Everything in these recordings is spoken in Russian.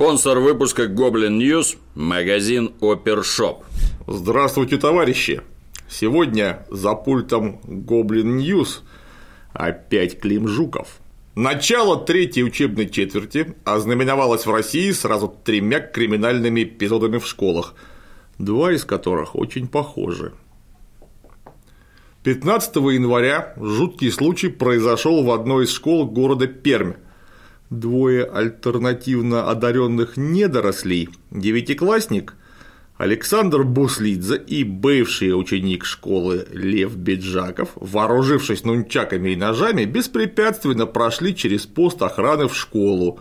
Спонсор выпуска Goblin News – магазин Опершоп. Здравствуйте, товарищи! Сегодня за пультом Goblin News опять Клим Жуков. Начало третьей учебной четверти ознаменовалось в России сразу тремя криминальными эпизодами в школах, два из которых очень похожи. 15 января жуткий случай произошел в одной из школ города Пермь – двое альтернативно одаренных недорослей, девятиклассник Александр Буслидзе и бывший ученик школы Лев Беджаков, вооружившись нунчаками и ножами, беспрепятственно прошли через пост охраны в школу,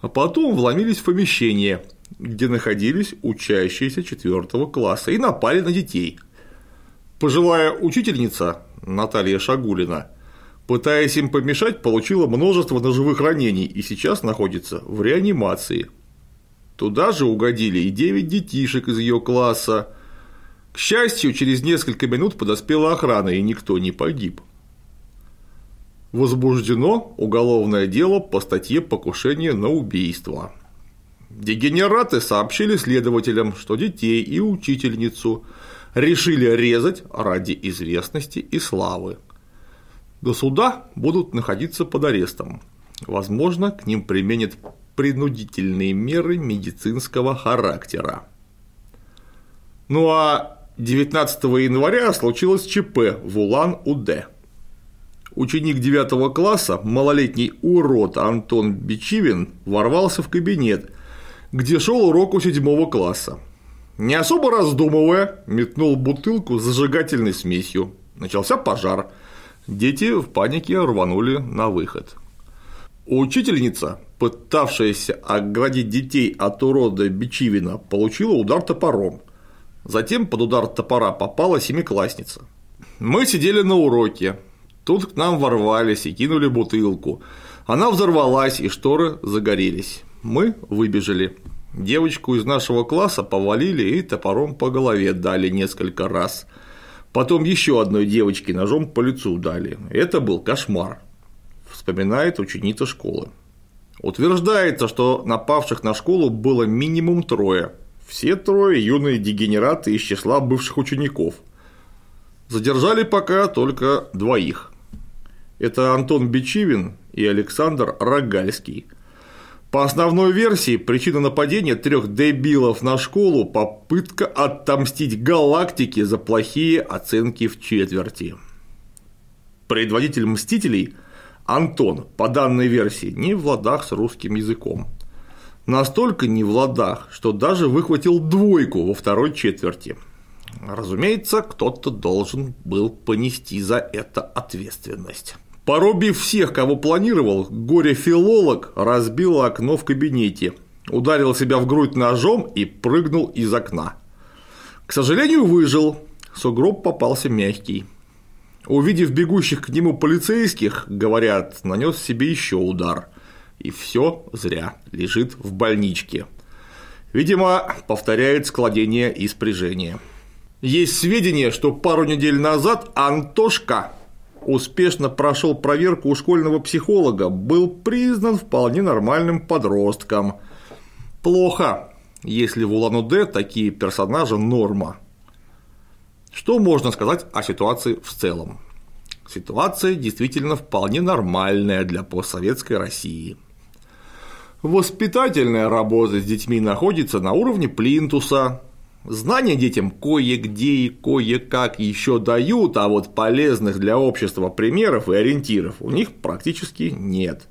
а потом вломились в помещение, где находились учащиеся четвертого класса и напали на детей. Пожилая учительница Наталья Шагулина – пытаясь им помешать, получила множество ножевых ранений и сейчас находится в реанимации. Туда же угодили и 9 детишек из ее класса. К счастью, через несколько минут подоспела охрана, и никто не погиб. Возбуждено уголовное дело по статье «Покушение на убийство». Дегенераты сообщили следователям, что детей и учительницу решили резать ради известности и славы. До суда будут находиться под арестом. Возможно, к ним применят принудительные меры медицинского характера. Ну а 19 января случилось ЧП в Улан-Удэ. Ученик 9 класса, малолетний урод Антон Бичивин, ворвался в кабинет, где шел урок у 7 класса. Не особо раздумывая, метнул бутылку с зажигательной смесью. Начался пожар – Дети в панике рванули на выход. Учительница, пытавшаяся оградить детей от урода Бичивина, получила удар топором. Затем под удар топора попала семиклассница. Мы сидели на уроке. Тут к нам ворвались и кинули бутылку. Она взорвалась, и шторы загорелись. Мы выбежали. Девочку из нашего класса повалили и топором по голове дали несколько раз – Потом еще одной девочке ножом по лицу дали. Это был кошмар, вспоминает ученица школы. Утверждается, что напавших на школу было минимум трое. Все трое юные дегенераты из числа бывших учеников. Задержали пока только двоих. Это Антон Бичивин и Александр Рогальский – по основной версии, причина нападения трех дебилов на школу – попытка отомстить галактике за плохие оценки в четверти. Предводитель Мстителей – Антон, по данной версии, не в ладах с русским языком. Настолько не в ладах, что даже выхватил двойку во второй четверти. Разумеется, кто-то должен был понести за это ответственность. Порубив всех, кого планировал, горе-филолог разбил окно в кабинете, ударил себя в грудь ножом и прыгнул из окна. К сожалению, выжил, сугроб попался мягкий. Увидев бегущих к нему полицейских, говорят, нанес себе еще удар. И все зря, лежит в больничке. Видимо, повторяет складение и спряжение. Есть сведения, что пару недель назад Антошка успешно прошел проверку у школьного психолога, был признан вполне нормальным подростком. Плохо, если в Улан-Удэ такие персонажи норма. Что можно сказать о ситуации в целом? Ситуация действительно вполне нормальная для постсоветской России. Воспитательная работа с детьми находится на уровне плинтуса, Знания детям кое-где и кое-как еще дают, а вот полезных для общества примеров и ориентиров у них практически нет.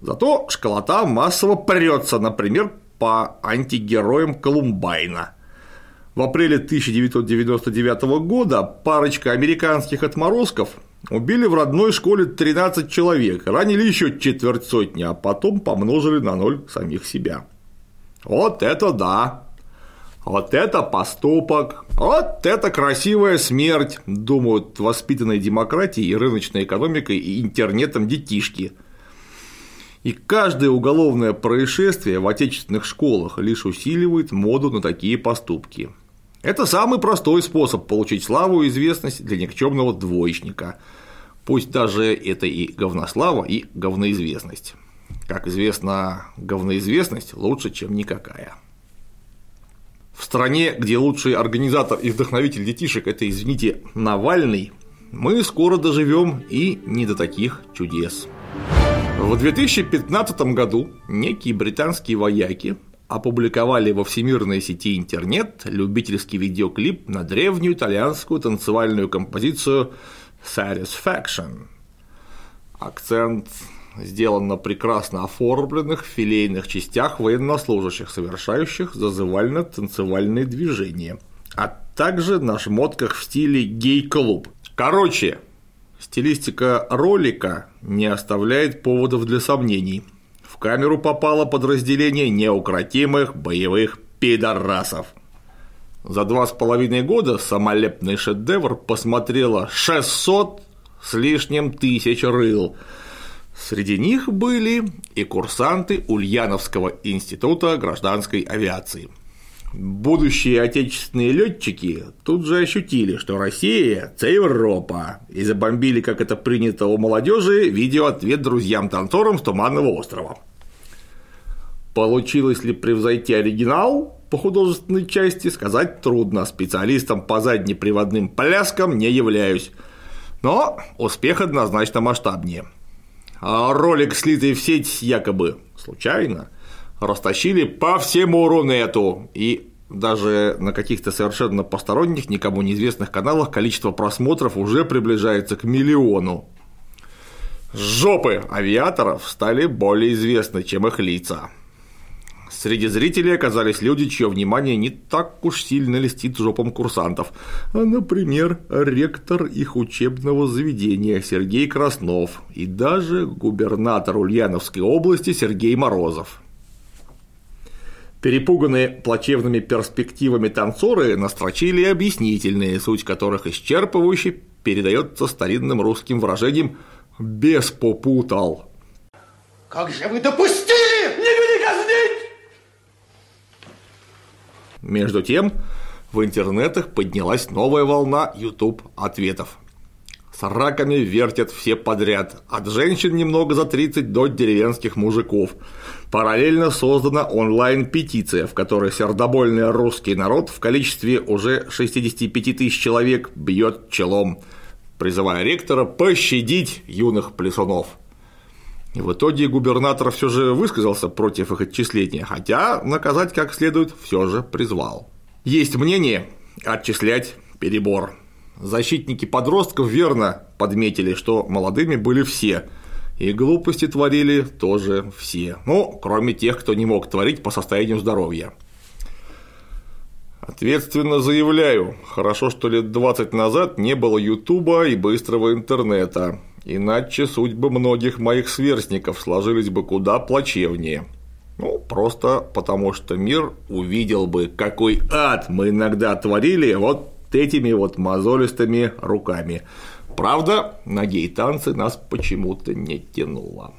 Зато школота массово прется, например, по антигероям Колумбайна. В апреле 1999 года парочка американских отморозков убили в родной школе 13 человек, ранили еще четверть сотни, а потом помножили на ноль самих себя. Вот это да! Вот это поступок, вот это красивая смерть, думают воспитанной демократией и рыночной экономикой и интернетом детишки. И каждое уголовное происшествие в отечественных школах лишь усиливает моду на такие поступки. Это самый простой способ получить славу и известность для никчемного двоечника. Пусть даже это и говнослава, и говноизвестность. Как известно, говноизвестность лучше, чем никакая. В стране, где лучший организатор и вдохновитель детишек – это, извините, Навальный, мы скоро доживем и не до таких чудес. В 2015 году некие британские вояки опубликовали во всемирной сети интернет любительский видеоклип на древнюю итальянскую танцевальную композицию Satisfaction. Акцент сделан на прекрасно оформленных филейных частях военнослужащих, совершающих зазывально-танцевальные движения, а также на шмотках в стиле гей-клуб. Короче, стилистика ролика не оставляет поводов для сомнений – камеру попало подразделение неукротимых боевых пидорасов. За два с половиной года самолепный шедевр посмотрело 600 с лишним тысяч рыл. Среди них были и курсанты Ульяновского института гражданской авиации. Будущие отечественные летчики тут же ощутили, что Россия – это Европа, и забомбили, как это принято у молодежи, видеоответ друзьям-танцорам с Туманного острова. Получилось ли превзойти оригинал по художественной части, сказать трудно. Специалистом по заднеприводным пляскам не являюсь. Но успех однозначно масштабнее. А ролик, слитый в сеть якобы случайно, растащили по всему Рунету, и даже на каких-то совершенно посторонних, никому неизвестных каналах количество просмотров уже приближается к миллиону. Жопы авиаторов стали более известны, чем их лица. Среди зрителей оказались люди, чье внимание не так уж сильно листит жопом курсантов, например, ректор их учебного заведения Сергей Краснов и даже губернатор Ульяновской области Сергей Морозов. Перепуганные плачевными перспективами танцоры настрочили объяснительные, суть которых исчерпывающе передается старинным русским выражением «без попутал». Как же вы допустили? Между тем, в интернетах поднялась новая волна YouTube ответов. С раками вертят все подряд, от женщин немного за 30 до деревенских мужиков. Параллельно создана онлайн-петиция, в которой сердобольный русский народ в количестве уже 65 тысяч человек бьет челом, призывая ректора пощадить юных плесунов. В итоге губернатор все же высказался против их отчисления, хотя наказать как следует все же призвал. Есть мнение отчислять перебор. Защитники подростков верно подметили, что молодыми были все, и глупости творили тоже все, ну, кроме тех, кто не мог творить по состоянию здоровья. Ответственно заявляю, хорошо, что лет 20 назад не было Ютуба и быстрого интернета, Иначе судьбы многих моих сверстников сложились бы куда плачевнее. Ну, просто потому что мир увидел бы, какой ад мы иногда творили вот этими вот мозолистыми руками. Правда, на гей-танцы нас почему-то не тянуло.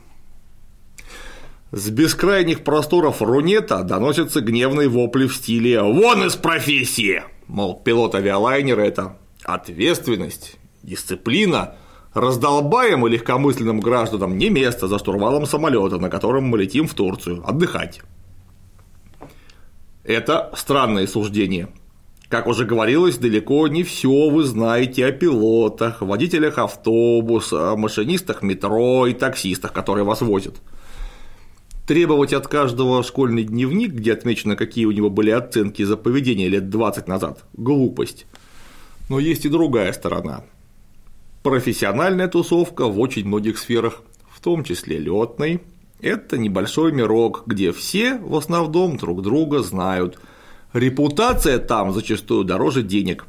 С бескрайних просторов Рунета доносятся гневные вопли в стиле «Вон из профессии!» Мол, пилот авиалайнера – это ответственность, дисциплина, Раздолбаем и легкомысленным гражданам не место за штурвалом самолета, на котором мы летим в Турцию, отдыхать. Это странное суждение. Как уже говорилось, далеко не все вы знаете о пилотах, водителях автобуса, машинистах метро и таксистах, которые вас возят. Требовать от каждого школьный дневник, где отмечено, какие у него были оценки за поведение лет 20 назад – глупость. Но есть и другая сторона – Профессиональная тусовка в очень многих сферах, в том числе летной, это небольшой мирок, где все в основном друг друга знают. Репутация там зачастую дороже денег.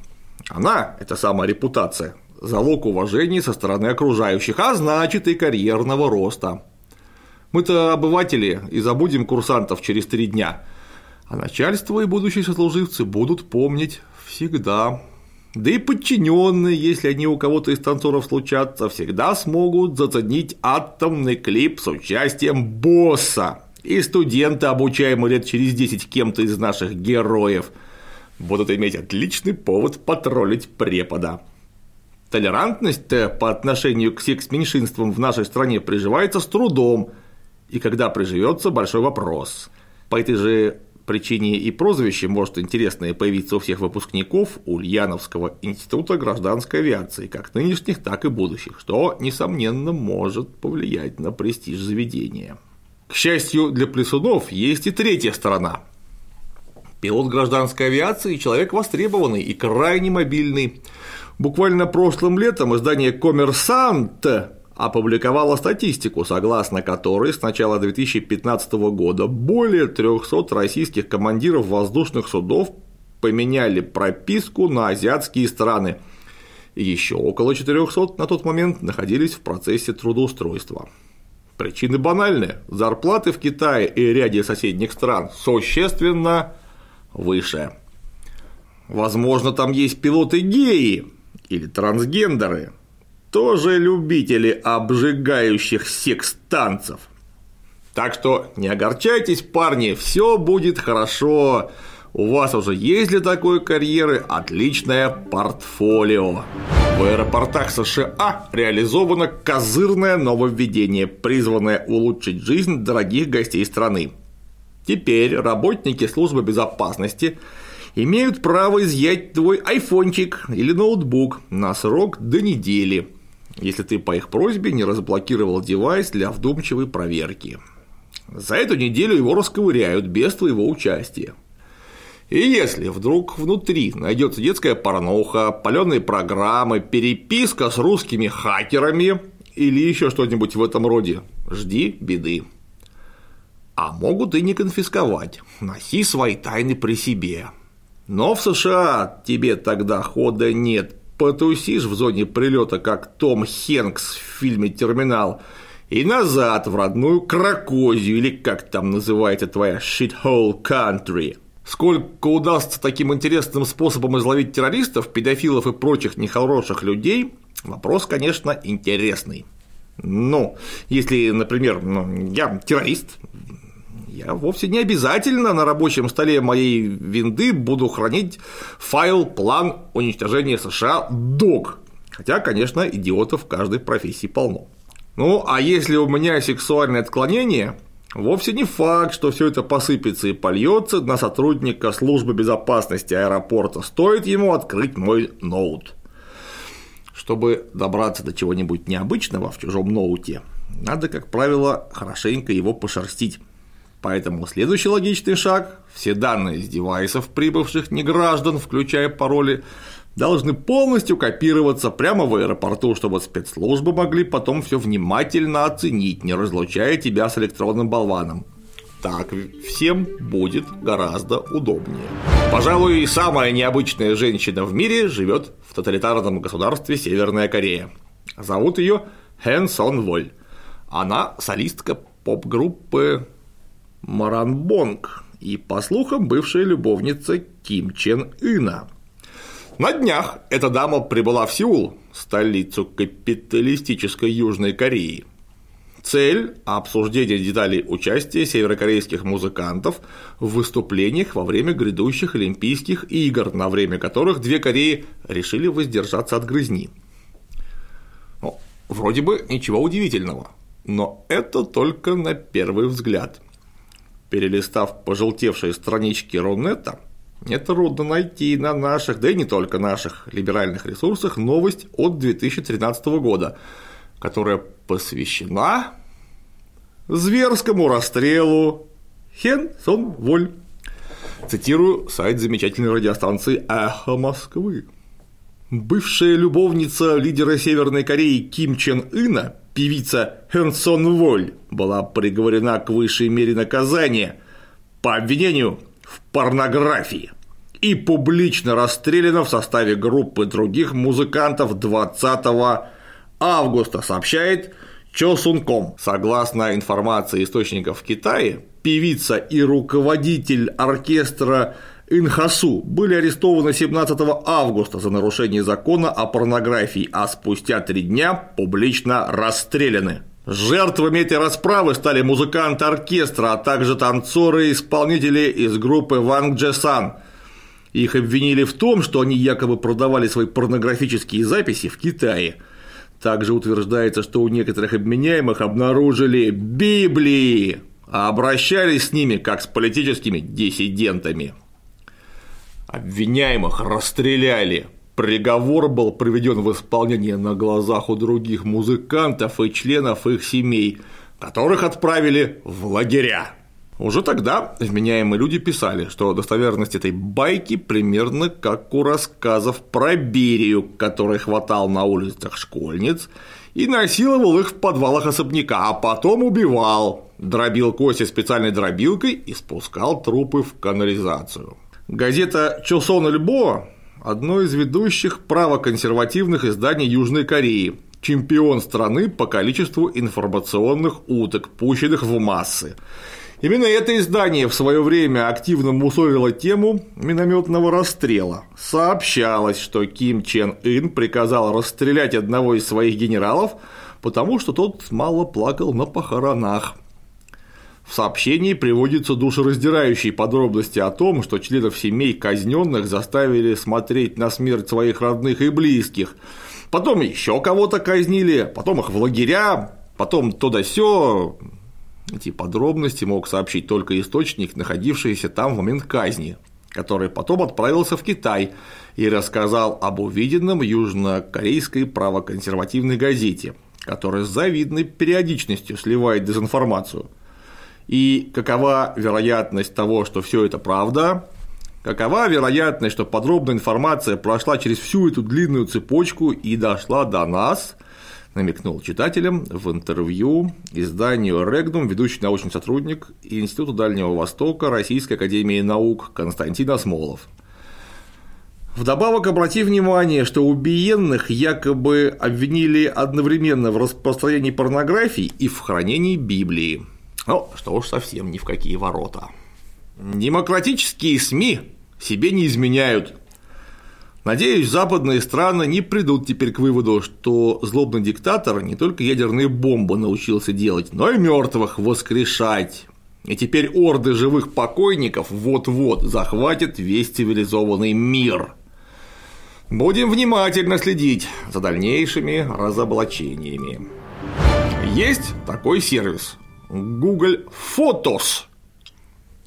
Она, эта самая репутация, залог уважения со стороны окружающих, а значит и карьерного роста. Мы-то обыватели и забудем курсантов через три дня, а начальство и будущие сослуживцы будут помнить всегда. Да и подчиненные, если они у кого-то из танцоров случатся, всегда смогут заценить атомный клип с участием босса. И студенты, обучаемые лет через 10 кем-то из наших героев, будут иметь отличный повод потроллить препода. Толерантность по отношению к секс-меньшинствам в нашей стране приживается с трудом, И когда приживется, большой вопрос. По этой же причине и прозвище может интересное появиться у всех выпускников Ульяновского института гражданской авиации, как нынешних, так и будущих, что, несомненно, может повлиять на престиж заведения. К счастью для плесунов, есть и третья сторона. Пилот гражданской авиации – человек востребованный и крайне мобильный. Буквально прошлым летом издание «Коммерсант» опубликовала статистику, согласно которой с начала 2015 года более 300 российских командиров воздушных судов поменяли прописку на азиатские страны. Еще около 400 на тот момент находились в процессе трудоустройства. Причины банальны. Зарплаты в Китае и ряде соседних стран существенно выше. Возможно, там есть пилоты геи или трансгендеры, тоже любители обжигающих секс-танцев. Так что не огорчайтесь, парни, все будет хорошо. У вас уже есть для такой карьеры отличное портфолио. В аэропортах США реализовано козырное нововведение, призванное улучшить жизнь дорогих гостей страны. Теперь работники службы безопасности имеют право изъять твой айфончик или ноутбук на срок до недели – если ты по их просьбе не разблокировал девайс для вдумчивой проверки. За эту неделю его расковыряют без твоего участия. И если вдруг внутри найдется детская порнуха, паленые программы, переписка с русскими хакерами или еще что-нибудь в этом роде, жди беды. А могут и не конфисковать, носи свои тайны при себе. Но в США тебе тогда хода нет, потусишь в зоне прилета, как Том Хенкс в фильме «Терминал», и назад в родную Кракозию, или как там называется твоя shithole country. Сколько удастся таким интересным способом изловить террористов, педофилов и прочих нехороших людей, вопрос, конечно, интересный. Ну, если, например, ну, я террорист, я вовсе не обязательно на рабочем столе моей винды буду хранить файл план уничтожения США док. Хотя, конечно, идиотов в каждой профессии полно. Ну, а если у меня сексуальное отклонение, вовсе не факт, что все это посыпется и польется на сотрудника службы безопасности аэропорта, стоит ему открыть мой ноут. Чтобы добраться до чего-нибудь необычного в чужом ноуте, надо, как правило, хорошенько его пошерстить. Поэтому следующий логичный шаг – все данные с девайсов прибывших неграждан, включая пароли, должны полностью копироваться прямо в аэропорту, чтобы спецслужбы могли потом все внимательно оценить, не разлучая тебя с электронным болваном. Так всем будет гораздо удобнее. Пожалуй, самая необычная женщина в мире живет в тоталитарном государстве Северная Корея. Зовут ее Хэн Сон Воль. Она солистка поп-группы Маранбонг и, по слухам, бывшая любовница Ким Чен Ына. На днях эта дама прибыла в Сеул, столицу капиталистической Южной Кореи. Цель – обсуждение деталей участия северокорейских музыкантов в выступлениях во время грядущих Олимпийских игр, на время которых две Кореи решили воздержаться от грызни. Ну, вроде бы ничего удивительного, но это только на первый взгляд – Перелистав пожелтевшие странички Рунета, нетрудно найти на наших, да и не только наших, либеральных ресурсах новость от 2013 года, которая посвящена зверскому расстрелу Хен Сон Воль. Цитирую сайт замечательной радиостанции «Эхо Москвы». Бывшая любовница лидера Северной Кореи Ким Чен Ына певица Хэнсон Воль была приговорена к высшей мере наказания по обвинению в порнографии и публично расстреляна в составе группы других музыкантов 20 августа, сообщает Чосунком. Согласно информации источников в Китае, певица и руководитель оркестра Инхасу были арестованы 17 августа за нарушение закона о порнографии, а спустя три дня публично расстреляны. Жертвами этой расправы стали музыканты оркестра, а также танцоры и исполнители из группы Ванг Джесан. Их обвинили в том, что они якобы продавали свои порнографические записи в Китае. Также утверждается, что у некоторых обменяемых обнаружили Библии, а обращались с ними как с политическими диссидентами. Обвиняемых расстреляли. Приговор был приведен в исполнение на глазах у других музыкантов и членов их семей, которых отправили в лагеря. Уже тогда вменяемые люди писали, что достоверность этой байки примерно как у рассказов про Берию, который хватал на улицах школьниц и насиловал их в подвалах особняка, а потом убивал, дробил кости специальной дробилкой и спускал трупы в канализацию. Газета «Чосон Льбо» – одно из ведущих правоконсервативных изданий Южной Кореи, чемпион страны по количеству информационных уток, пущенных в массы. Именно это издание в свое время активно мусорило тему минометного расстрела. Сообщалось, что Ким Чен Ын приказал расстрелять одного из своих генералов, потому что тот мало плакал на похоронах. В сообщении приводятся душераздирающие подробности о том, что членов семей казненных заставили смотреть на смерть своих родных и близких, потом еще кого-то казнили, потом их в лагеря, потом то да сё, эти подробности мог сообщить только источник, находившийся там в момент казни, который потом отправился в Китай и рассказал об увиденном южнокорейской правоконсервативной газете, которая с завидной периодичностью сливает дезинформацию. И какова вероятность того, что все это правда, Какова вероятность, что подробная информация прошла через всю эту длинную цепочку и дошла до нас, намекнул читателям в интервью изданию «Регнум» ведущий научный сотрудник Института Дальнего Востока Российской Академии Наук Константин Осмолов. Вдобавок обрати внимание, что убиенных якобы обвинили одновременно в распространении порнографии и в хранении Библии. Ну, что уж совсем ни в какие ворота. Демократические СМИ себе не изменяют, Надеюсь, западные страны не придут теперь к выводу, что злобный диктатор не только ядерные бомбы научился делать, но и мертвых воскрешать. И теперь орды живых покойников вот-вот захватят весь цивилизованный мир. Будем внимательно следить за дальнейшими разоблачениями. Есть такой сервис Google Photos.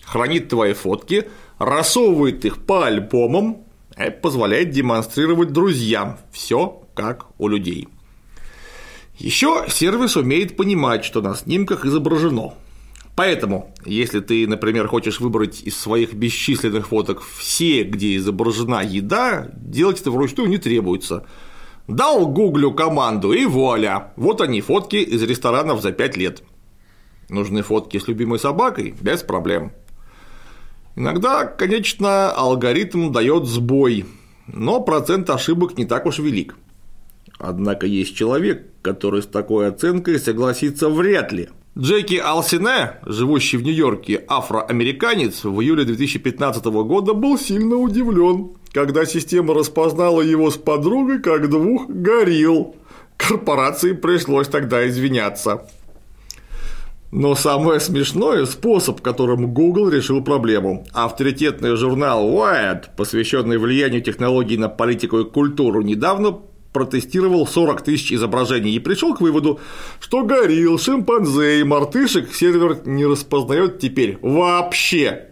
Хранит твои фотки, рассовывает их по альбомам, это позволяет демонстрировать друзьям все как у людей. Еще сервис умеет понимать, что на снимках изображено. Поэтому, если ты, например, хочешь выбрать из своих бесчисленных фоток все, где изображена еда, делать это вручную не требуется. Дал Гуглю команду и вуаля, вот они фотки из ресторанов за 5 лет. Нужны фотки с любимой собакой? Без проблем. Иногда, конечно, алгоритм дает сбой, но процент ошибок не так уж велик. Однако есть человек, который с такой оценкой согласится вряд ли. Джеки Алсине, живущий в Нью-Йорке афроамериканец, в июле 2015 года был сильно удивлен, когда система распознала его с подругой как двух горилл. Корпорации пришлось тогда извиняться. Но самое смешное – способ, которым Google решил проблему. Авторитетный журнал Wired, посвященный влиянию технологий на политику и культуру, недавно протестировал 40 тысяч изображений и пришел к выводу, что горилл, шимпанзе и мартышек сервер не распознает теперь вообще.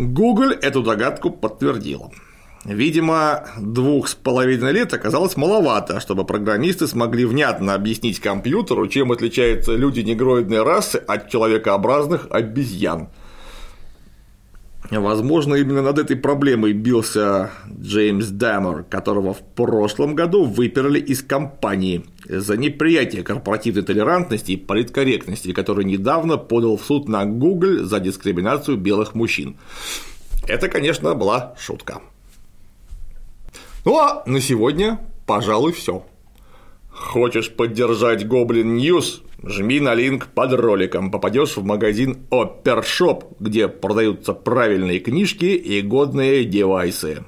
Google эту догадку подтвердила. Видимо, двух с половиной лет оказалось маловато, чтобы программисты смогли внятно объяснить компьютеру, чем отличаются люди негроидной расы от человекообразных обезьян. Возможно, именно над этой проблемой бился Джеймс Даммер, которого в прошлом году выперли из компании за неприятие корпоративной толерантности и политкорректности, который недавно подал в суд на Google за дискриминацию белых мужчин. Это, конечно, была шутка. Ну а на сегодня, пожалуй, все. Хочешь поддержать Goblin News? Жми на линк под роликом, попадешь в магазин Опершоп, где продаются правильные книжки и годные девайсы.